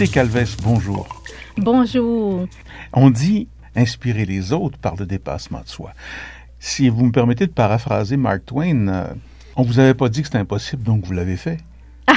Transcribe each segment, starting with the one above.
Sucé Calves, bonjour. Bonjour. On dit inspirer les autres par le dépassement de soi. Si vous me permettez de paraphraser Mark Twain, euh, on vous avait pas dit que c'était impossible, donc vous l'avez fait.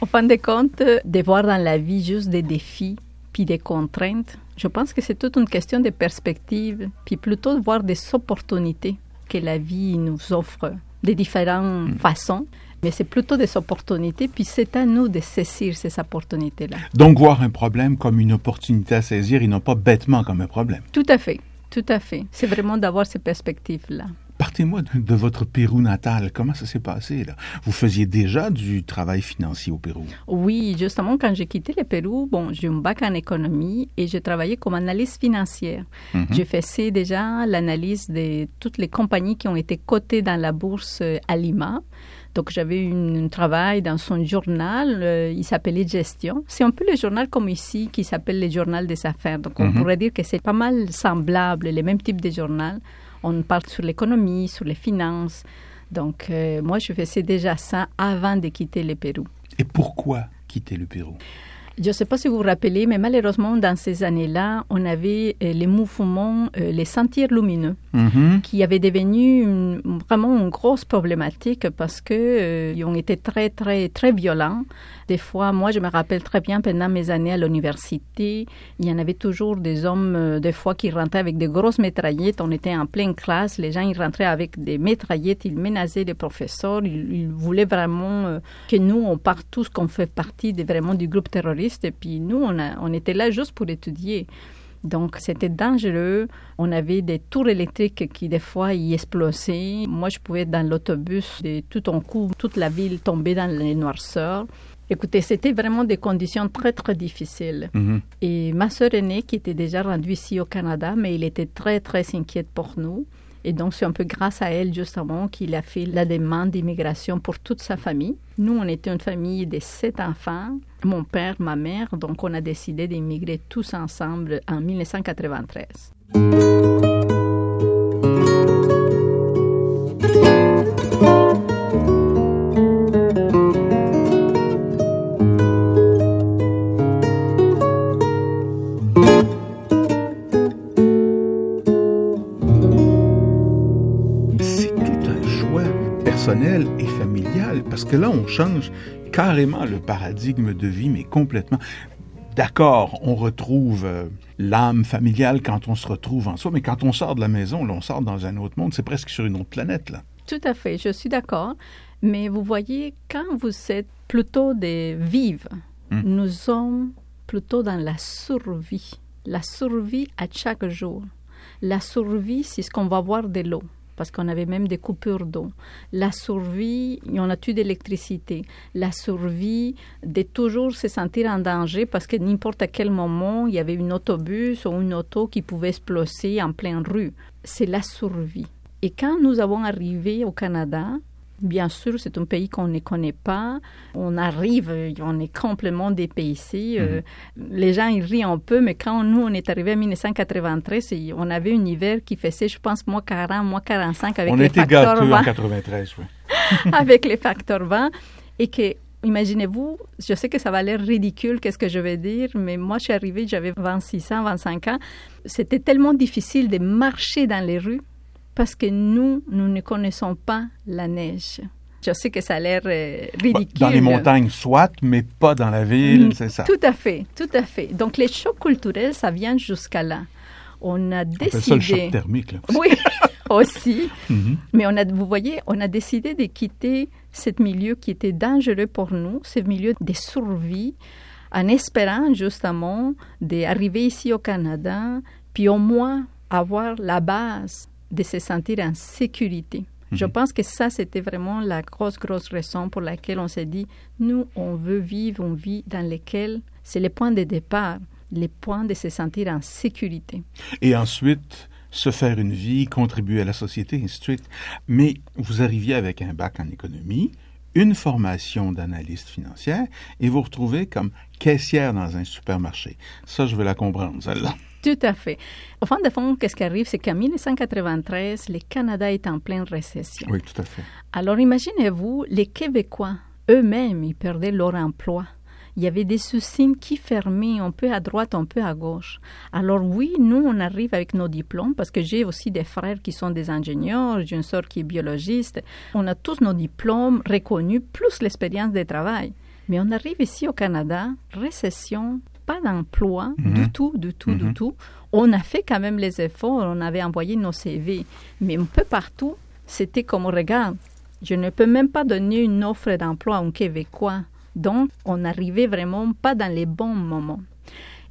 Au fin de compte, de voir dans la vie juste des défis puis des contraintes, je pense que c'est toute une question de perspective, puis plutôt de voir des opportunités que la vie nous offre de différentes Hmm. façons. Mais c'est plutôt des opportunités, puis c'est à nous de saisir ces opportunités-là. Donc voir un problème comme une opportunité à saisir et non pas bêtement comme un problème. Tout à fait, tout à fait. C'est vraiment d'avoir ces perspectives-là. Partez-moi de, de votre Pérou natal. Comment ça s'est passé là? Vous faisiez déjà du travail financier au Pérou? Oui, justement, quand j'ai quitté le Pérou, bon, j'ai un bac en économie et j'ai travaillé comme analyste financière. Mhm. Je faisais déjà l'analyse de toutes les compagnies qui ont été cotées dans la bourse euh, à Lima. Donc, j'avais un travail dans son journal, euh, il s'appelait Gestion. C'est un peu le journal comme ici qui s'appelle le journal des affaires. Donc, on Mhm. pourrait dire que c'est pas mal semblable, les mêmes types de journal. On parle sur l'économie, sur les finances. Donc, euh, moi, je faisais déjà ça avant de quitter le Pérou. Et pourquoi quitter le Pérou? Je ne sais pas si vous vous rappelez, mais malheureusement, dans ces années-là, on avait euh, les mouvements, euh, les sentiers lumineux, Mhm. qui avaient devenu une- vraiment une grosse problématique parce que euh, ont été très, très, très violents. Des fois, moi, je me rappelle très bien pendant mes années à l'université, il y en avait toujours des hommes, euh, des fois, qui rentraient avec des grosses métraillettes. On était en pleine classe, les gens, ils rentraient avec des métraillettes, ils menaçaient les professeurs, ils, voulaient vraiment euh, que nous, on parte tous, qu'on fait partie de, vraiment du groupe terroriste. Et puis nous, on était là juste pour étudier. Donc, c'était dangereux. On avait des tours électriques qui, des fois, y explosaient. Moi, je pouvais être dans l'autobus et tout en coup, toute la ville tombait dans les noirceurs. Écoutez, c'était vraiment des conditions très, très difficiles. Mhm. Et ma sœur aînée, qui était déjà rendue ici au Canada, mais il était très, très inquiète pour nous. Et donc, c'est un peu grâce à elle, justement, qu'il a fait la demande d'immigration pour toute sa famille. Nous, on était une famille de sept enfants, mon père, ma mère, donc on a décidé d'immigrer tous ensemble en 1993. C'est tout un choix personnel et familial parce que là, on change carrément le paradigme de vie, mais complètement. D'accord, on retrouve euh, l'âme familiale quand on se retrouve en soi, mais quand on sort de la maison, là, on sort dans un autre monde, c'est presque sur une autre planète, là. Tout à fait, je suis d'accord. Mais vous voyez, quand vous êtes plutôt des vives, Hmm. nous sommes plutôt dans la survie. La survie à chaque jour. La survie, c'est ce qu'on va voir de l'eau, parce qu'on avait même des coupures d'eau. La survie, en a plus d'électricité? La survie, de toujours se sentir en danger, parce que n'importe à quel moment, il y avait une autobus ou une auto qui pouvait exploser en pleine rue. C'est la survie. Et quand nous avons arrivé au Canada, bien sûr, c'est un pays qu'on ne connaît pas. On arrive, on est complètement dépaysé. Euh, les gens, ils rient un peu, mais quand nous, on est arrivé en 1993, et on avait un hiver qui faisait, je pense, moins 40, moins 45 avec on les était facteurs gâteux en vent. 93, oui. avec les facteurs 20 et que Imaginez-vous, je sais que ça va l'air ridicule, qu'est-ce que je vais dire, mais moi, je suis arrivée, j'avais 26 ans, 25 ans. C'était tellement difficile de marcher dans les rues parce que nous, nous ne connaissons pas la neige. Je sais que ça a l'air euh, ridicule. Dans les montagnes, soit, mais pas dans la ville, Mm, c'est ça. Tout à fait, tout à fait. Donc, les chocs culturels, ça vient jusqu'à là. On a appelle ça le choc décidé. thermique, là. Oui, aussi. Mhm. Mais on a, vous voyez, on a décidé de quitter ce milieu qui était dangereux pour nous, ce milieu de survie, en espérant justement d'arriver ici au Canada, puis au moins avoir la base de se sentir en sécurité. Je Mhm. pense que ça, c'était vraiment la grosse, grosse raison pour laquelle on s'est dit, nous, on veut vivre une vie dans laquelle c'est le point de départ, le point de se sentir en sécurité. Et ensuite, se faire une vie, contribuer à la société, ainsi de suite. Mais vous arriviez avec un bac en économie, une formation d'analyste financière, et vous retrouvez comme caissière dans un supermarché. Ça, je veux la comprendre, celle-là. Tout à fait. Au fond de fond, qu'est-ce qui arrive, c'est qu'en 1993, le Canada est en pleine récession. Oui, tout à fait. Alors imaginez-vous, les Québécois eux-mêmes, ils perdaient leur emploi. il y avait des usines qui fermaient un peu à droite, un peu à gauche. Alors oui, nous, on arrive avec nos diplômes, parce que j'ai aussi des frères qui sont des ingénieurs, j'ai une soeur qui est biologiste. On a tous nos diplômes reconnus, plus l'expérience de travail. Mais on arrive ici au Canada, récession, pas d'emploi Mhm. du tout, du tout, du Mhm. tout. On a fait quand même les efforts, on avait envoyé nos CV, mais un peu partout, c'était comme, regarde, je ne peux même pas donner une offre d'emploi à un Québécois. Donc, on n'arrivait vraiment pas dans les bons moments.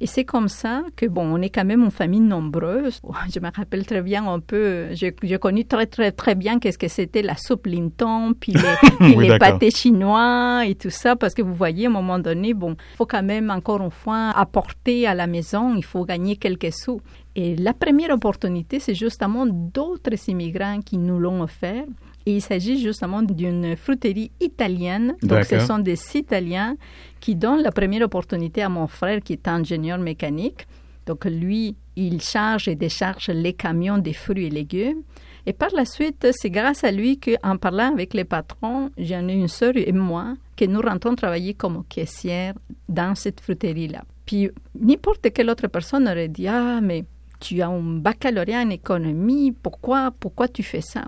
Et c'est comme ça que, bon, on est quand même une famille nombreuse. Je me rappelle très bien un peu, j'ai j'ai connu très, très, très bien qu'est-ce que c'était la soupe Linton, puis les, puis Oui, les d'accord. pâtés chinois et tout ça, parce que vous voyez, à un moment donné, bon, il faut quand même, encore une fois, apporter à la maison, il faut gagner quelques sous. Et la première opportunité, c'est justement d'autres immigrants qui nous l'ont offert. Et il s'agit justement d'une fruiterie italienne. Donc, ce sont des Italiens qui donnent la première opportunité à mon frère qui est ingénieur mécanique. Donc, lui, il charge et décharge les camions des fruits et légumes. Et par la suite, c'est grâce à lui qu'en parlant avec les patrons, j'en ai une sœur et moi, que nous rentrons travailler comme caissière dans cette fruiterie-là. Puis, n'importe quelle autre personne aurait dit Ah, mais tu as un baccalauréat en économie, pourquoi, pourquoi tu fais ça?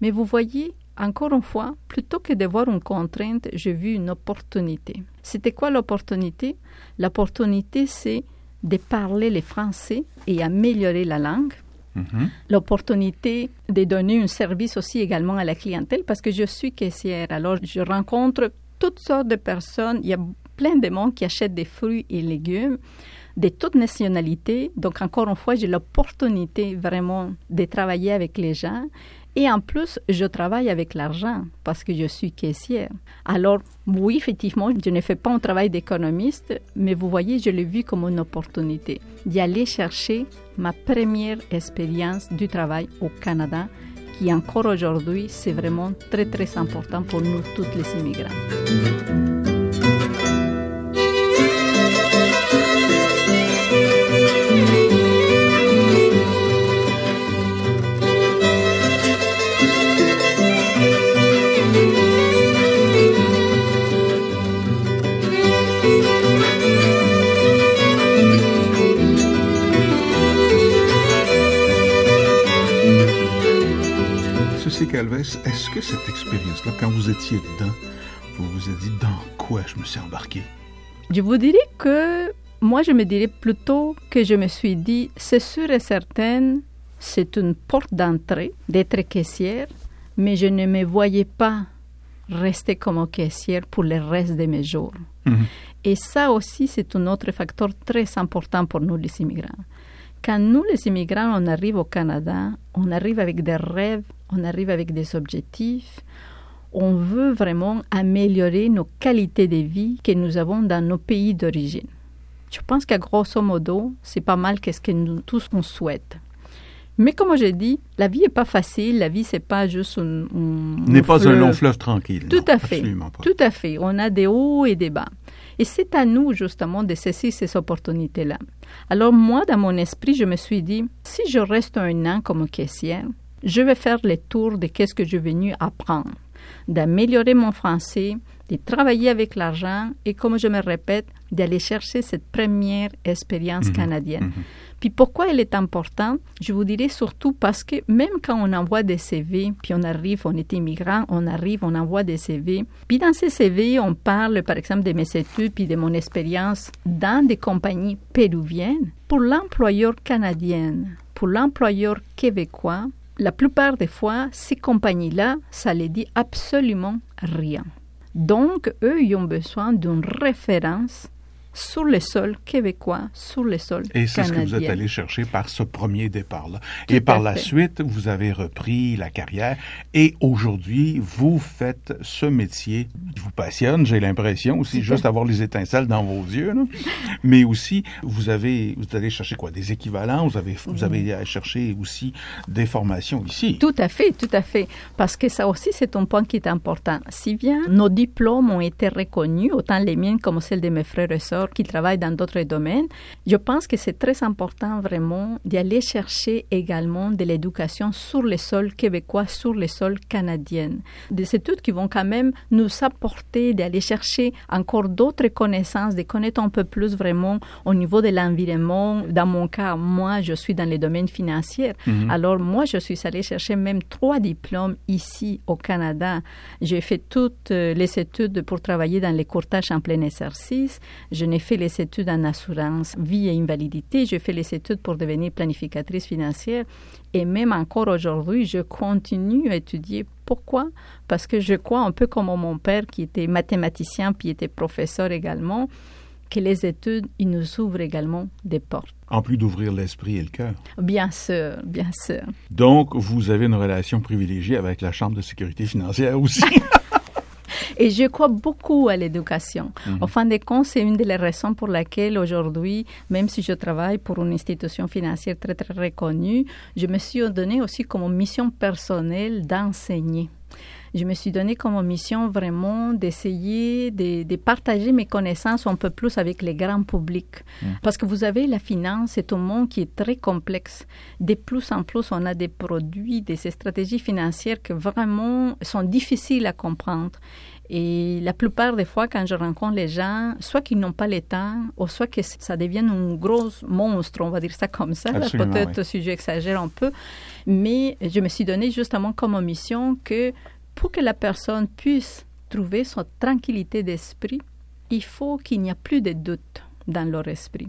Mais vous voyez, encore une fois, plutôt que de voir une contrainte, j'ai vu une opportunité. C'était quoi l'opportunité? L'opportunité, c'est de parler le français et améliorer la langue. Mhm. L'opportunité de donner un service aussi également à la clientèle parce que je suis caissière. Alors, je rencontre toutes sortes de personnes. Il y a plein de monde qui achètent des fruits et légumes de toutes nationalités. Donc, encore une fois, j'ai l'opportunité vraiment de travailler avec les gens. Et en plus, je travaille avec l'argent parce que je suis caissière. Alors, oui, effectivement, je ne fais pas un travail d'économiste, mais vous voyez, je l'ai vu comme une opportunité d'y aller chercher ma première expérience du travail au Canada, qui encore aujourd'hui, c'est vraiment très, très important pour nous, tous les immigrants. Est-ce que cette expérience-là, quand vous étiez dedans, vous vous êtes dit dans quoi je me suis embarqué? Je vous dirais que moi, je me dirais plutôt que je me suis dit, c'est sûr et certain, c'est une porte d'entrée d'être caissière, mais je ne me voyais pas rester comme caissière pour le reste de mes jours. Mhm. Et ça aussi, c'est un autre facteur très important pour nous, les immigrants. Quand nous, les immigrants, on arrive au Canada, on arrive avec des rêves, on arrive avec des objectifs, on veut vraiment améliorer nos qualités de vie que nous avons dans nos pays d'origine. Je pense qu'à grosso modo, c'est pas mal qu'est-ce que nous tous on souhaite. Mais comme j'ai dit, la vie est pas facile, la vie c'est pas juste un, N'est pas un long fleuve tranquille. Tout non, à fait. Tout à fait. On a des hauts et des bas. Et c'est à nous, justement, de saisir ces opportunités-là. Alors, moi, dans mon esprit, je me suis dit, si je reste un an comme caissière, je vais faire le tour de qu'est-ce que je suis venue apprendre, d'améliorer mon français, de travailler avec l'argent et, comme je me répète, d'aller chercher cette première expérience Mhm. canadienne. Mhm. Puis pourquoi elle est importante Je vous dirais surtout parce que même quand on envoie des CV, puis on arrive, on est immigrant, on arrive, on envoie des CV. Puis dans ces CV, on parle par exemple de mes études, puis de mon expérience dans des compagnies péruviennes. Pour l'employeur canadien, pour l'employeur québécois, la plupart des fois, ces compagnies-là, ça les dit absolument rien. Donc, eux, ils ont besoin d'une référence sur le sol québécois, sur le sol Et c'est ce que canadien. vous êtes allé chercher par ce premier départ-là. Et par la suite, vous avez repris la carrière et aujourd'hui, vous faites ce métier qui vous passionne, j'ai l'impression aussi, juste avoir les étincelles dans vos yeux. là. Mais aussi, vous avez, vous allez chercher quoi? Des équivalents? Vous avez, vous avez à chercher aussi des formations ici? Tout à fait, tout à fait. Parce que ça aussi, c'est un point qui est important. Si bien nos diplômes ont été reconnus, autant les miens comme celles de mes frères et sœurs alors qu'ils travaillent dans d'autres domaines. Je pense que c'est très important vraiment d'aller chercher également de l'éducation sur les sols québécois, sur les sols canadiens. Des études qui vont quand même nous apporter d'aller chercher encore d'autres connaissances, de connaître un peu plus vraiment au niveau de l'environnement. Dans mon cas, moi, je suis dans les domaines financiers. Mhm. Alors, moi, je suis allée chercher même trois diplômes ici au Canada. J'ai fait toutes euh, les études pour travailler dans les courtages en plein exercice. Je n'ai fait les études en assurance vie et invalidité. J'ai fait les études pour devenir planificatrice financière. Et même encore aujourd'hui, je continue à étudier. Pourquoi? Parce que je crois, un peu comme mon père qui était mathématicien puis était professeur également, que les études, ils nous ouvrent également des portes. En plus d'ouvrir l'esprit et le cœur. Bien sûr, bien sûr. Donc, vous avez une relation privilégiée avec la Chambre de sécurité financière aussi. Et je crois beaucoup à l'éducation. Mhm. Au fin de compte, c'est une des raisons pour lesquelles aujourd'hui, même si je travaille pour une institution financière très, très reconnue, je me suis donné aussi comme mission personnelle d'enseigner je me suis donné comme mission vraiment d'essayer de, partager mes connaissances un peu plus avec les grands publics. Mm. Parce que vous avez la finance, c'est un monde qui est très complexe. De plus en plus, on a des produits, des stratégies financières qui vraiment sont difficiles à comprendre. Et la plupart des fois, quand je rencontre les gens, soit qu'ils n'ont pas le temps, ou soit que ça devienne un gros monstre, on va dire ça comme ça. Peut-être si j'exagère un peu. Mais je me suis donné justement comme mission que pour que la personne puisse trouver sa tranquillité d'esprit, il faut qu'il n'y ait plus de doute dans leur esprit.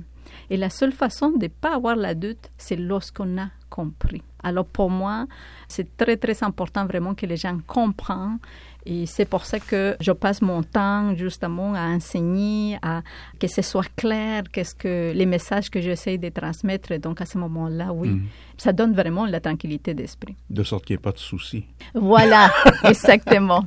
Et la seule façon de ne pas avoir la doute, c'est lorsqu'on a compris. Alors pour moi, c'est très très important vraiment que les gens comprennent et c'est pour ça que je passe mon temps justement à enseigner, à que ce soit clair, qu'est-ce que les messages que j'essaie de transmettre. Donc à ce moment-là, oui, Mhm. ça donne vraiment la tranquillité d'esprit. De sorte qu'il n'y ait pas de soucis. Voilà, exactement.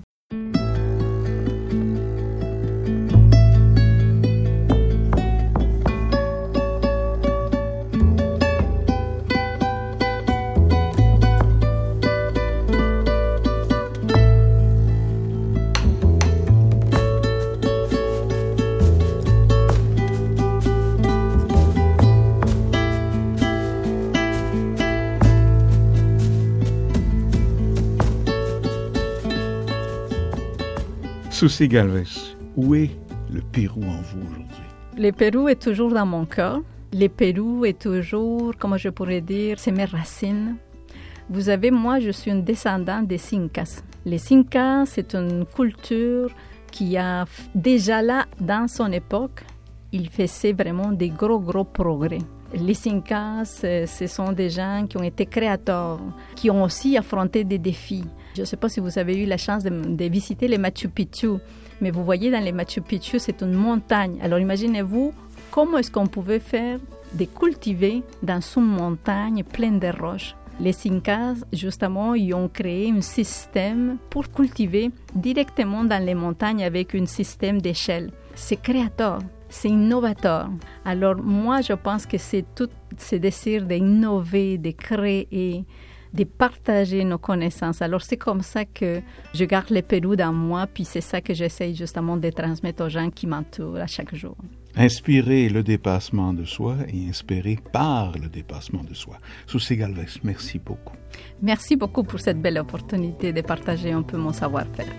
Souci Galvez, où est le Pérou en vous aujourd'hui? Le Pérou est toujours dans mon cœur. Le Pérou est toujours, comment je pourrais dire, c'est mes racines. Vous savez, moi, je suis une descendante des Incas. Les Incas, c'est une culture qui a déjà là, dans son époque, il faisait vraiment des gros, gros progrès. Les Incas, ce sont des gens qui ont été créateurs, qui ont aussi affronté des défis. Je ne sais pas si vous avez eu la chance de, visiter les Machu Picchu, mais vous voyez dans les Machu Picchu, c'est une montagne. Alors imaginez-vous comment est-ce qu'on pouvait faire de cultiver dans une montagne pleine de roches. Les Incas, justement, ils ont créé un système pour cultiver directement dans les montagnes avec un système d'échelle. C'est créateur, c'est innovateur. Alors moi, je pense que c'est tout ce désir d'innover, de créer, de partager nos connaissances. Alors c'est comme ça que je garde le Pérou dans moi, puis c'est ça que j'essaye justement de transmettre aux gens qui m'entourent à chaque jour. Inspirer le dépassement de soi et inspirer par le dépassement de soi. Souci Galvez, merci beaucoup. Merci beaucoup pour cette belle opportunité de partager un peu mon savoir-faire.